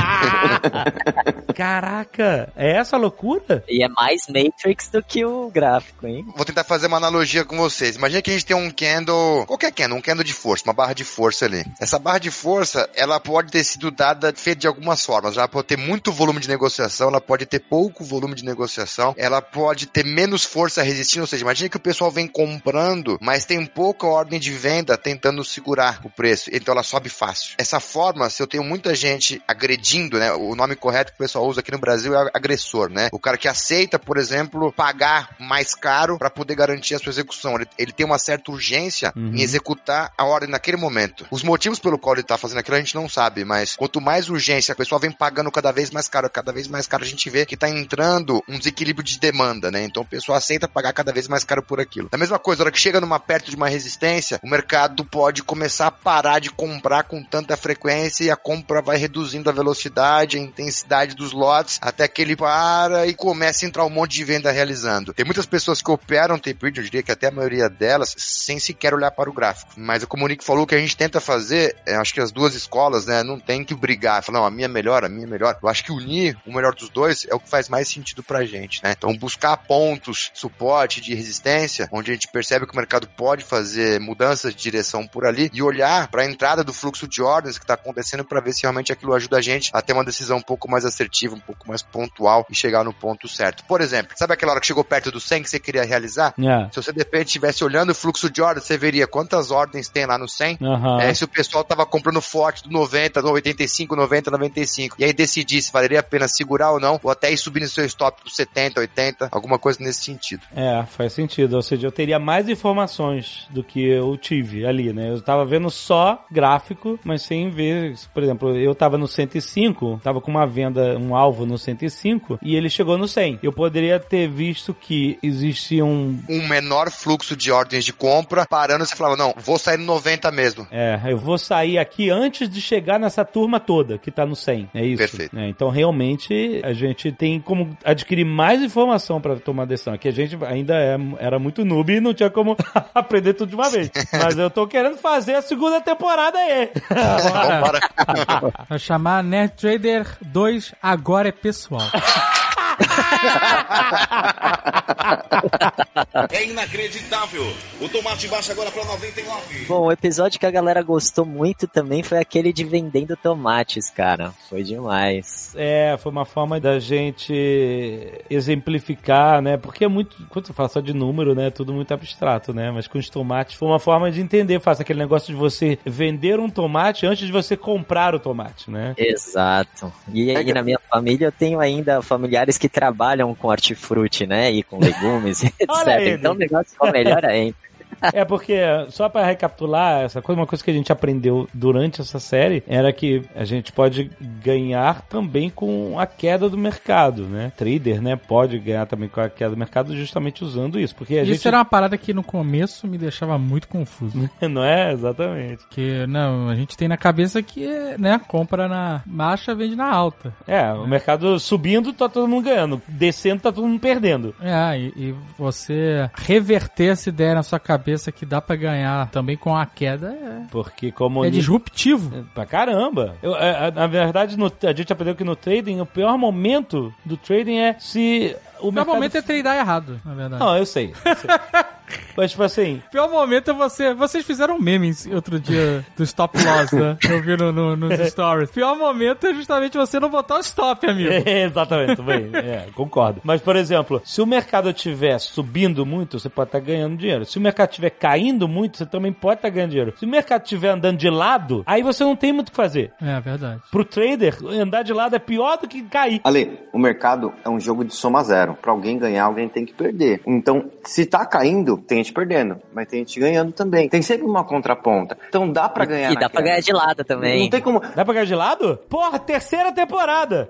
<laughs> Caraca, é essa loucura? E é mais Matrix do que o gráfico, hein? Vou tentar fazer uma analogia com vocês. Imagina que a gente tem um candle, qualquer candle, um candle de força, uma barra de força ali. Essa barra de força, ela pode ter sido dada, feita de algumas formas. Ela pode ter muito volume de negociação, ela pode ter pouco volume de negociação, ela pode ter menos força resistindo, ou seja, imagina que o pessoal vem comprando, mas tem pouca ordem de venda tentando segurar o preço, então ela sobe fácil. Essa forma, se eu tenho muita gente agredindo, né, o nome correto que o pessoal usa aqui no Brasil é agressor, né? O cara que aceita, por exemplo, pagar mais caro para poder garantir a sua execução. Ele, ele, tem uma certa urgência uhum. em executar a ordem naquele momento. Os motivos pelo qual ele tá fazendo aquilo a gente não sabe, mas quanto mais urgência a pessoa vem pagando cada vez mais caro, cada vez mais caro, a gente vê que tá entrando um desequilíbrio de demanda, né? Então a pessoa aceita pagar cada vez mais caro por aquilo. Da mesma coisa, na hora que chega numa perto de uma resistência, o mercado pode começar a parar de comprar com tanta frequência e a compra vai reduzindo a velocidade, a intensidade dos lotes, até que ele para e começa a entrar um monte de venda realizando. Tem muitas pessoas que operam tape read, eu diria que até a maioria delas, sem sequer olhar para o gráfico. Mas como o Nick falou, que a gente tenta fazer, é, acho que as duas escolas, né, não tem que brigar, falar, não, a minha é melhor, a minha é melhor. Eu acho que unir o melhor dos dois é o que faz mais sentido pra gente, né? Então buscar pontos, suporte de resistência, onde a gente percebe que o mercado pode fazer mudanças de direção por ali e olhar para a entrada do fluxo de ordens que está acontecendo para ver se realmente aquilo ajuda a gente a ter uma decisão um pouco mais assertiva, um pouco mais pontual e chegar no ponto certo. Por exemplo, sabe aquela hora que chegou perto do 100 que você queria realizar? Yeah. Se você de repente estivesse olhando o fluxo de ordens, você veria quantas ordens tem lá no 100. Uhum. É, se o pessoal tava comprando forte do 90, do 85, 90, 95. E aí decidir se valeria a pena segurar ou não, ou até ir subindo seu stop pro 70, 80, alguma coisa nesse sentido. É, faz sentido. Ou seja, eu teria mais informações do que eu tive ali, né? Eu tava vendo só gráfico, mas sem ver, por exemplo, eu tava no 105, tava com uma venda, um alvo no 105, e ele chegou no 100. Eu poderia ter visto que existia um... Um menor fluxo de ordens de compra, parando e você falava, não, vou sair no 90 mesmo. É, eu vou sair aqui antes de chegar nessa turma toda que tá no 100. É isso. Perfeito. É, então, realmente, a gente tem como adquirir mais informação para tomar decisão. Aqui a gente ainda é, era muito noob e não tinha como <laughs> aprender tudo de uma vez. Mas eu tô querendo fazer a segunda temporada aí. Vai chamar Nerd Trader 2 Agora é Pessoal. <laughs> <laughs> é inacreditável. O tomate baixa agora para 99. Bom, o episódio que a galera gostou muito também foi aquele de vendendo tomates, cara. Foi demais. É, foi uma forma da gente exemplificar, né? Porque é muito. Quando você fala só de número, né? É tudo muito abstrato, né? Mas com os tomates foi uma forma de entender. Faça aquele negócio de você vender um tomate antes de você comprar o tomate, né? Exato. E, e na minha família eu tenho ainda familiares que trabalham com hortifruti, né? E com legumes, <laughs> etc. Então o negócio ficou melhor ainda. É porque, só pra recapitular, essa coisa, uma coisa que a gente aprendeu durante essa série era que a gente pode ganhar também com a queda do mercado, né? Trader, né? Pode ganhar também com a queda do mercado justamente usando isso. Porque a Isso gente. era uma parada que no começo me deixava muito confuso. <laughs> Não é? Exatamente. Porque, não, a gente tem na cabeça que, né, compra na baixa, vende na alta. É, o mercado subindo, tá todo mundo ganhando. Descendo, tá todo mundo perdendo. É, e, e você reverter essa ideia na sua cabeça que dá pra ganhar também com a queda é, Porque como. é disruptivo. Pra caramba. Eu, é, é, na verdade, no- a gente aprendeu que no trading, o pior momento do trading é se o O pior mercado... momento é treinar errado, na verdade. Não, eu sei. eu sei. <laughs> Mas, tipo assim, O pior momento é você. Vocês fizeram memes outro dia do stop loss, né? <laughs> Eu vi no, no- nos stories. O pior momento é justamente você não botar o stop, amigo. Exatamente, bem, <laughs> é, concordo. Mas, por exemplo, se o mercado estiver subindo muito, você pode estar ganhando dinheiro. Se o mercado estiver caindo muito, você também pode estar ganhando dinheiro. Se o mercado estiver andando de lado, aí você não tem muito o que fazer. É verdade. Pro trader, andar de lado é pior do que cair. Ale, o mercado é um jogo de soma zero. Pra alguém ganhar, alguém tem que perder. Então, se tá caindo, tem gente perdendo, mas tem gente ganhando também. Tem sempre uma contraponta. Então dá pra ganhar. E dá pra ganhar de lado também. Não tem como. Dá pra ganhar de lado? Porra, terceira temporada!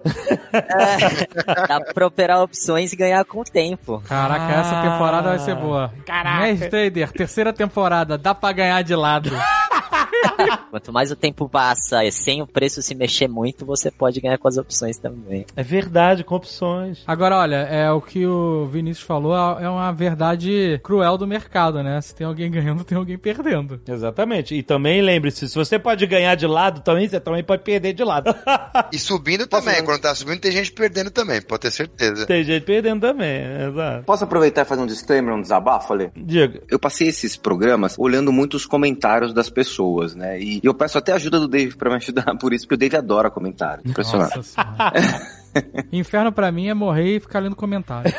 Dá pra operar opções e ganhar com o tempo. Caraca, Ah. essa temporada vai ser boa. Caraca. Mestre Trader, terceira temporada, dá pra ganhar de lado. <laughs> Quanto mais o tempo passa e sem o preço se mexer muito, você pode ganhar com as opções também. É verdade, com opções. Agora, olha, é o que o Vinícius falou, é uma verdade cruel do mercado, né? Se tem alguém ganhando, tem alguém perdendo. Exatamente. E também lembre-se, se você pode ganhar de lado também, você também pode perder de lado. <laughs> E subindo também. Quando tá subindo, tem gente perdendo também, pode ter certeza. Tem gente perdendo também, exato. Posso aproveitar e fazer um disclaimer, um desabafo, Ale? Diga. Eu passei esses programas olhando muito os comentários das pessoas, né? E eu peço até ajuda do Dave pra me ajudar <laughs> por isso, porque o Dave adora comentários. Impressionante. <laughs> Inferno pra mim é morrer e ficar lendo comentário.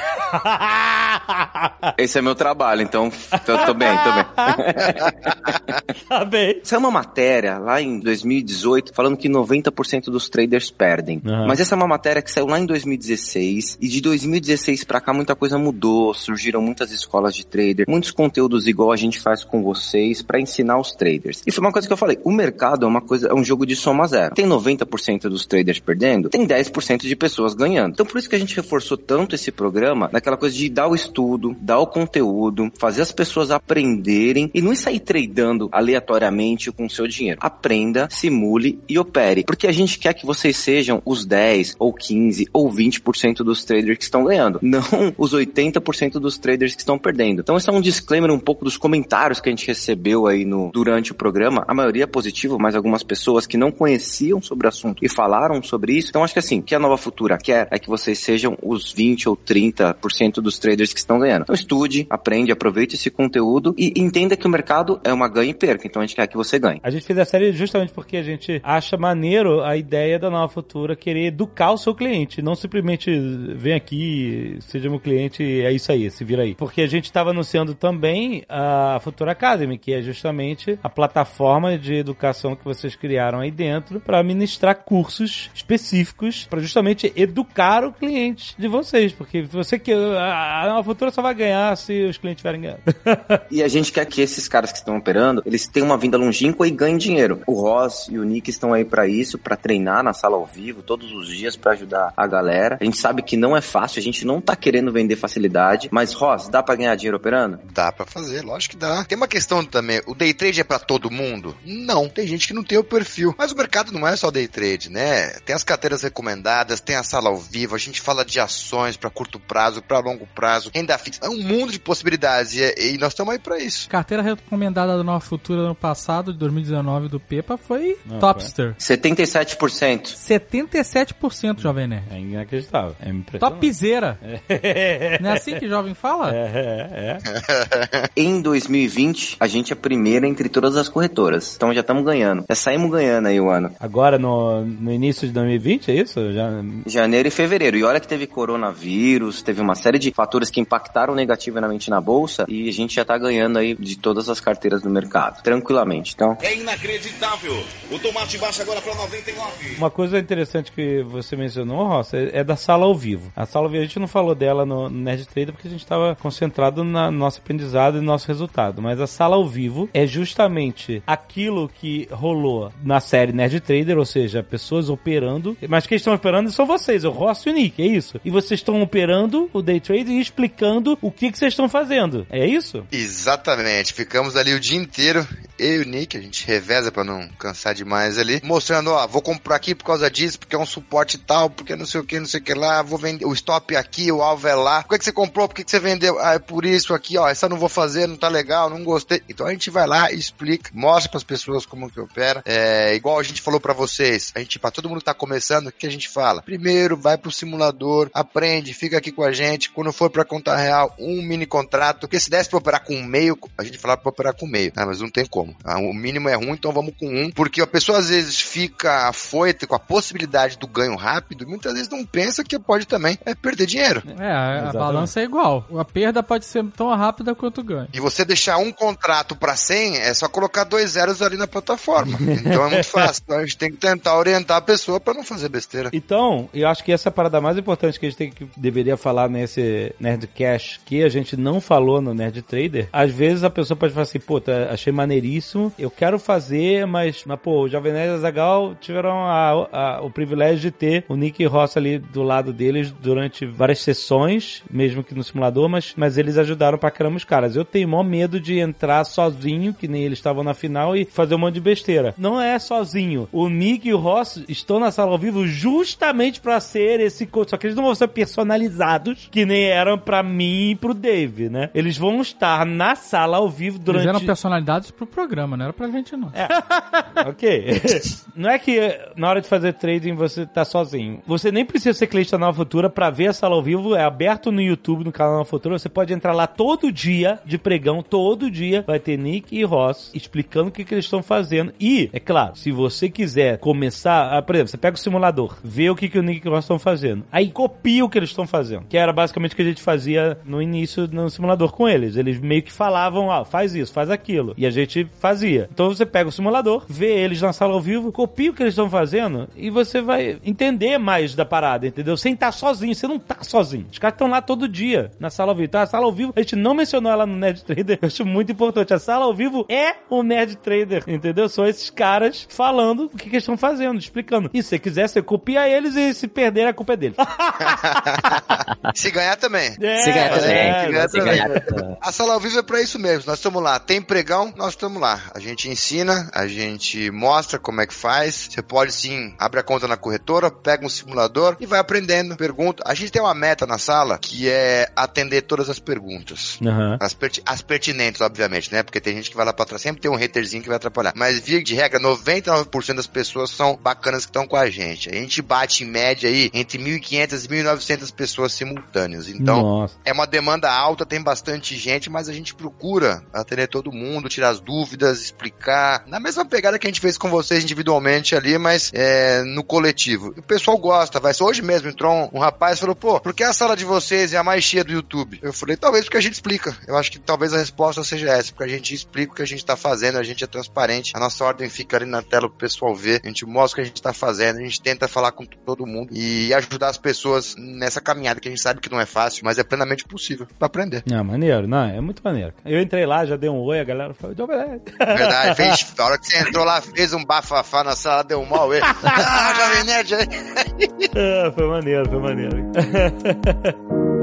Esse é meu trabalho, então eu tô bem, tô bem. <laughs> tá bem. Saiu uma matéria lá em 2018 falando que 90% dos traders perdem. Aham. Mas essa é uma matéria que saiu lá em 2016 e de 2016 pra cá muita coisa mudou, surgiram muitas escolas de trader, muitos conteúdos igual a gente faz com vocês pra ensinar os traders. E foi uma coisa que eu falei, o mercado é uma coisa, é um jogo de soma zero. Tem 90% dos traders perdendo, tem 10% de pessoas ganhando. Então por isso que a gente reforçou tanto esse programa naquela coisa de dar o estudo, dar o conteúdo, fazer as pessoas aprenderem e não sair tradando aleatoriamente com o seu dinheiro. Aprenda, simule e opere. Porque a gente quer que vocês sejam os 10 ou 15 ou 20% dos traders que estão ganhando, <laughs> não os 80% dos traders que estão perdendo. Então esse é um disclaimer um pouco dos comentários que a gente recebeu aí no durante o programa. A maioria é positivo, mas algumas pessoas que não conheciam sobre o assunto e falaram sobre isso. Então acho que assim, que a Nova Futura quer é que vocês sejam os 20 ou 30% dos traders que estão ganhando. Então estude, aprende, aproveite esse conteúdo e entenda que o mercado é uma ganha e perca. Então a gente quer que você ganhe. A gente fez a série justamente porque a gente acha maneiro a ideia da nova futura querer educar o seu cliente, não simplesmente vem aqui, seja meu cliente, é isso aí, se vira aí. Porque a gente estava anunciando também a Futura Academy, que é justamente a plataforma de educação que vocês criaram aí dentro para ministrar cursos específicos para justamente educar o cliente de vocês, porque você que a, a nova futura só vai ganhar se os clientes estiverem ganhando. <laughs> E a gente quer que esses caras que estão operando, eles tenham uma vinda longínqua e ganhem dinheiro. O Ross e o Nick estão aí pra isso, pra treinar na sala ao vivo todos os dias pra ajudar a galera. A gente sabe que não é fácil, a gente não tá querendo vender facilidade, mas Ross, dá pra ganhar dinheiro operando? Dá pra fazer, lógico que dá. Tem uma questão também, o day trade é pra todo mundo? Não, tem gente que não tem o perfil. Mas o mercado não é só day trade, né? Tem as carteiras recomendadas, tem a sala ao vivo, a gente fala de ações pra curto prazo, pra longo prazo, renda fixa. É um mundo de possibilidades e, é- e nós estamos aí pra isso. Carteira recomendada do Nova Futura no passado, de 2019, do Pepa, foi Não, Topster. 77%. 77%, Jovem Nerd. É inacreditável, é impressionante. Topzera. <laughs> É, Não é assim que jovem fala? é, é. <laughs> Em 2020, a gente é primeira entre todas as corretoras. Então já estamos ganhando. Já saímos ganhando aí o ano. Agora no, no início de 2020, é isso? Já... Janeiro e fevereiro. E olha que teve coronavírus, teve uma série de fatores que impactaram negativamente na bolsa e a gente já tá ganhando aí de todas as carteiras do mercado, tranquilamente. Então, É inacreditável. O tomate baixa agora para 99. Uma coisa interessante que você mencionou, Rossa, é da sala ao vivo. A sala ao vivo, a gente não falou dela no Nerd Trader porque a gente estava concentrado na nosso aprendizado e no nosso resultado. Mas a sala ao vivo é justamente aquilo que rolou na série Nerd Trader, ou seja, pessoas operando. Mas quem estão operando são vocês, o Ross e o Nick, é isso? E vocês estão operando o Day Trade e explicando o que, que vocês estão fazendo. É isso? Exatamente. Ficamos ali o dia inteiro, eu e o Nick, a gente reveza pra não cansar demais ali, mostrando, ó, vou comprar aqui por causa disso, porque é um suporte tal, porque não sei o que, não sei o que lá, vou vender, o stop aqui, o alvo é lá. Por que, que você comprou? Por que, que você vendeu? Ah, é por isso aqui, ó, essa não vou fazer, não tá legal, não gostei. Então a gente vai lá explica, mostra pras pessoas como que opera. É, igual a gente falou pra vocês, a gente, pra todo mundo que tá começando, o que a gente fala? Primeiro, vai pro simulador, aprende, fica aqui com a gente. Quando for pra conta real, um mini contrato. Porque se desse pra operar com meio, a gente falava pra operar com meio. Ah, mas não tem como. Ah, o mínimo é ruim, então vamos com um. Porque a pessoa às vezes fica afoita com a possibilidade do ganho rápido, e muitas vezes não pensa que pode também é, perder dinheiro. É, a- Exatamente. balança é igual. A perda pode ser tão rápida quanto o ganho. E você deixar um contrato pra 100 é só colocar dois zeros ali na plataforma. Então é muito <laughs> fácil. Então a gente tem que tentar orientar a pessoa pra não fazer besteira. Então, eu acho que essa é a parada mais importante que a gente tem que, deveria falar nesse Nerdcast que a gente não falou no Nerd Trader. Às vezes a pessoa pode falar assim, pô, tá, achei maneiríssimo, eu quero fazer, mas, mas pô, o Jovem Nerd e a Zagal tiveram a- a- o privilégio de ter o Nick Ross ali do lado deles durante várias sessões, mesmo que no simulador, mas, mas eles ajudaram pra caramba os caras. Eu tenho maior medo de entrar sozinho, que nem eles estavam na final, e fazer um monte de besteira. Não é sozinho. O Nick e o Ross estão na sala ao vivo justamente pra ser esse coach. Só que eles não vão ser personalizados, que nem eram pra mim e pro Dave, né? Eles vão estar na sala ao vivo Eles durante... eram personalidades pro programa, não era pra gente não. <laughs> ok. <laughs> Não é que na hora de fazer trading você tá sozinho. Você nem precisa ser cliente da Nova Futura pra ver a sala ao vivo. É aberto no YouTube, no canal Nova Futura. Você pode entrar lá todo dia de pregão, todo dia. Vai ter Nick e Ross explicando o que, que eles estão fazendo. E, é claro, se você quiser começar, por exemplo, você pega o simulador, vê o que, que o O Ross estão fazendo. Aí copia o que eles estão fazendo. Que era basicamente o que a gente fazia no início no simulador com eles. Eles meio que falavam, ah, faz isso, faz aquilo. E a gente fazia. Então você pega o simulador, vê eles na sala ao vivo, copia o que eles estão fazendo e você vai entender mais da parada, entendeu? Sem estar sozinho, você não tá sozinho. Os caras estão lá todo dia na sala ao vivo. Tá? A sala ao vivo, a gente não mencionou ela no Nerd Trader, <laughs> eu acho muito importante. A sala ao vivo é o Nerd Trader, entendeu? São esses caras falando o que, que eles estão fazendo, explicando. E se você quiser, você copia eles e se perder, a culpa é deles. <laughs> Se ganhar também. É, Se ganhar também. é, Se ganhar Se também. ganhar, A sala ao vivo é pra isso mesmo. Nós estamos lá. Tem pregão, nós estamos lá. A gente ensina, a gente mostra como é que faz. Você pode sim, abre a conta na corretora, pega um simulador e vai aprendendo. Pergunta. A gente tem uma meta na sala que é atender todas as perguntas. Aham. As, perti- as pertinentes, obviamente, né? Porque tem gente que vai lá pra trás, sempre tem um haterzinho que vai atrapalhar. Mas, via de regra, 99% das pessoas são bacanas que estão com a gente. A gente bate, em média, aí, entre 1.500 e 1.900 pessoas simultâneas. Então, Nossa. é uma demanda alta, tem bastante gente, mas a gente procura atender todo mundo, tirar as dúvidas, explicar. Na mesma pegada que a gente fez com vocês individualmente ali, mas é, no coletivo. O pessoal gosta, vai. Hoje mesmo entrou um, um rapaz e falou: pô, por que a sala de vocês é a mais cheia do YouTube? Eu falei: talvez porque a gente explica. Eu acho que talvez a resposta seja essa, porque a gente explica o que a gente tá fazendo, a gente é transparente, a nossa ordem fica ali na tela pro pessoal ver, a gente mostra o que a gente tá fazendo, a gente tenta falar com todo mundo e ajudar as pessoas nessa caminhada que a gente sabe que não é fácil, mas é plenamente possível pra aprender. Ah, maneiro, não, é muito maneiro. Eu entrei lá, já dei um oi, a galera falou, "Jovem Nerd." Verdade, fez, a hora que você entrou lá, fez um bafafá na sala, deu um mal, ele. <laughs> Ah, Jovem Nerd. Ah, <laughs> foi maneiro, foi maneiro. <laughs>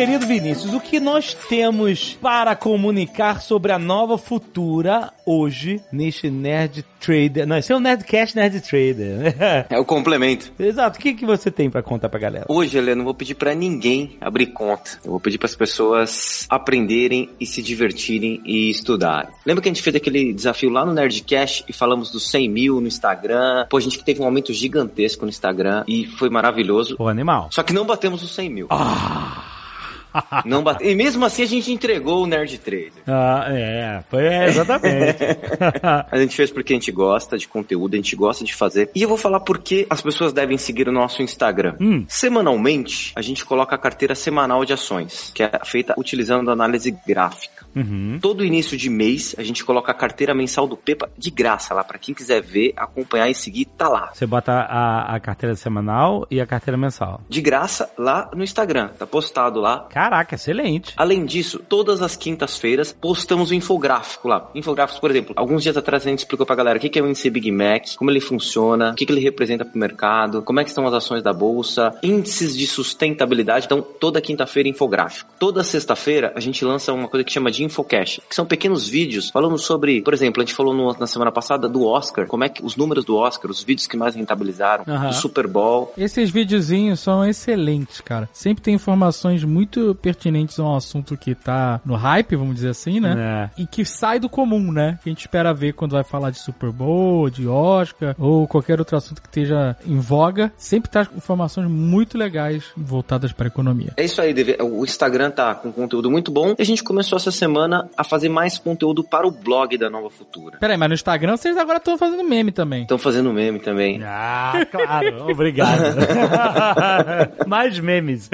querido Vinícius, o que nós temos para comunicar sobre a nova futura hoje neste Nerd Trader? Não, esse é o Nerdcast Nerd Trader. né? É o complemento. Exato, o que, que você tem para contar pra galera? Hoje, Helena, eu não vou pedir pra ninguém abrir conta. Eu vou pedir para as pessoas aprenderem e se divertirem e estudarem. Lembra que a gente fez aquele desafio lá no Nerdcast e falamos dos 100 mil no Instagram? Pô, a gente teve um aumento gigantesco no Instagram e foi maravilhoso. O animal. Só que não batemos os 100 mil. Não bate... E mesmo assim a gente entregou o Nerd Trader. Ah, é, foi é, exatamente. <laughs> a gente fez porque a gente gosta de conteúdo, a gente gosta de fazer. E eu vou falar por que as pessoas devem seguir o nosso Instagram. Hum. Semanalmente, a gente coloca a carteira semanal de ações, que é feita utilizando análise gráfica. Uhum. Todo início de mês, a gente coloca a carteira mensal do Pepa de graça lá, para quem quiser ver, acompanhar e seguir, tá lá. Você bota a, a carteira semanal e a carteira mensal. De graça lá no Instagram, tá postado lá. Caraca, excelente. Além disso, todas as quintas-feiras postamos o um infográfico lá. Infográficos, por exemplo, alguns dias atrás a gente explicou pra galera o que é o índice Big Mac, como ele funciona, o que ele representa pro mercado, como é que estão as ações da bolsa, índices de sustentabilidade. Então, toda quinta-feira infográfico. Toda sexta-feira a gente lança uma coisa que chama de Infocash, que são pequenos vídeos falando sobre, por exemplo, a gente falou no, na semana passada do Oscar, como é que os números do Oscar, os vídeos que mais rentabilizaram, Aham. do Super Bowl. Esses videozinhos são excelentes, cara. Sempre tem informações muito pertinentes a um assunto que tá no hype, vamos dizer assim, né? É. E que sai do comum, né? Que a gente espera ver quando vai falar de Super Bowl, de Oscar, ou qualquer outro assunto que esteja em voga. Sempre traz informações muito legais voltadas para a economia. É isso aí, Dave. O Instagram tá com conteúdo muito bom e a gente começou essa semana a fazer mais conteúdo para o blog da Nova Futura. Pera aí, mas no Instagram vocês agora estão fazendo meme também. Estão fazendo meme também. Ah, claro. <laughs> Obrigado. <laughs> Mais memes.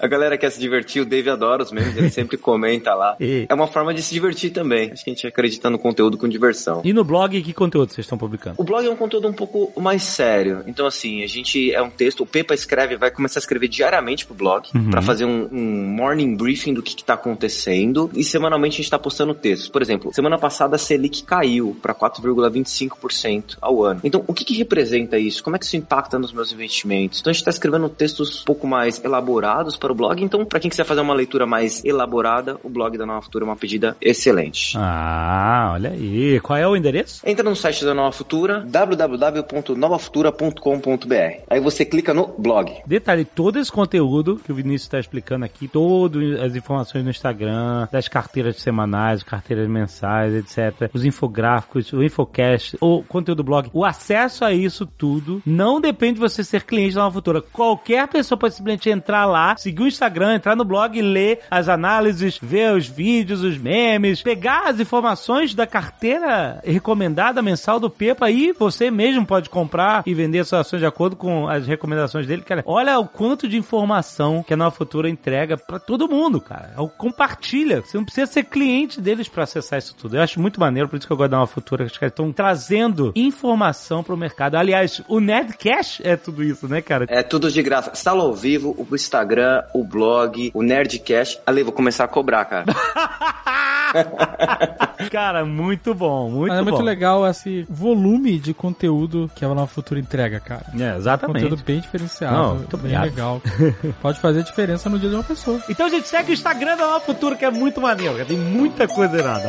A galera quer se divertir, o Dave adora os memes, ele sempre comenta lá. <laughs> E- É uma forma de se divertir também. Acho que a gente acredita no conteúdo com diversão. E no blog, que conteúdo vocês estão publicando? O blog é um conteúdo um pouco mais sério. Então, assim, a gente é um texto, o Pepa escreve, vai começar a escrever diariamente pro blog, pra fazer um, um morning briefing do que, que tá acontecendo. E semanalmente a gente tá postando textos. Por exemplo, semana passada a Selic caiu pra 4,25% ao ano. Então, o que, que representa isso? Como é que isso impacta nos meus investimentos? Então, a gente tá escrevendo textos um pouco mais elaborados para o blog. Então, pra quem quiser fazer uma leitura mais elaborada, o blog da Nova Futura é uma pedida excelente. Ah, olha aí. Qual é o endereço? Entra no site da Nova Futura, www.novafutura.com.br. Aí você clica no blog. Detalhe, todo esse conteúdo que o Vinícius está explicando aqui, todas as informações no Instagram, das carteiras semanais, carteiras mensais, etc. Os infográficos, o infocast, o conteúdo do blog, o acesso a isso tudo não depende de você ser cliente da Nova Futura. Qualquer pessoa pode simplesmente entrar lá, seguir o Instagram, entrar no blog e ler as análises, ver os vídeos, os memes, pegar as informações da carteira recomendada mensal do Pepa e você mesmo pode comprar e vender suas ações de acordo com as recomendações dele, cara. Olha o quanto de informação que a Nova Futura entrega pra todo mundo, cara. É o Compartilha. Você não precisa ser cliente deles pra acessar isso tudo. Eu acho muito maneiro, por isso que eu gosto da Nova Futura, que os caras estão trazendo informação pro mercado. Aliás, o Nerdcash é tudo isso, né, cara? É tudo de graça. Está ao vivo, o Instagram, o blog, o Nerdcast. Ale, vou começar a cobrar, cara. <laughs> <laughs> cara, muito bom, muito Mas é bom. muito legal esse volume de conteúdo que a Nova Futura entrega, cara. É, exatamente. Conteúdo bem diferenciado, Não, muito bem obrigado. legal. <laughs> Pode fazer diferença no dia de uma pessoa. Então, gente, segue o Instagram da Nova Futura, que é muito maneiro. Tem muita coisa irada.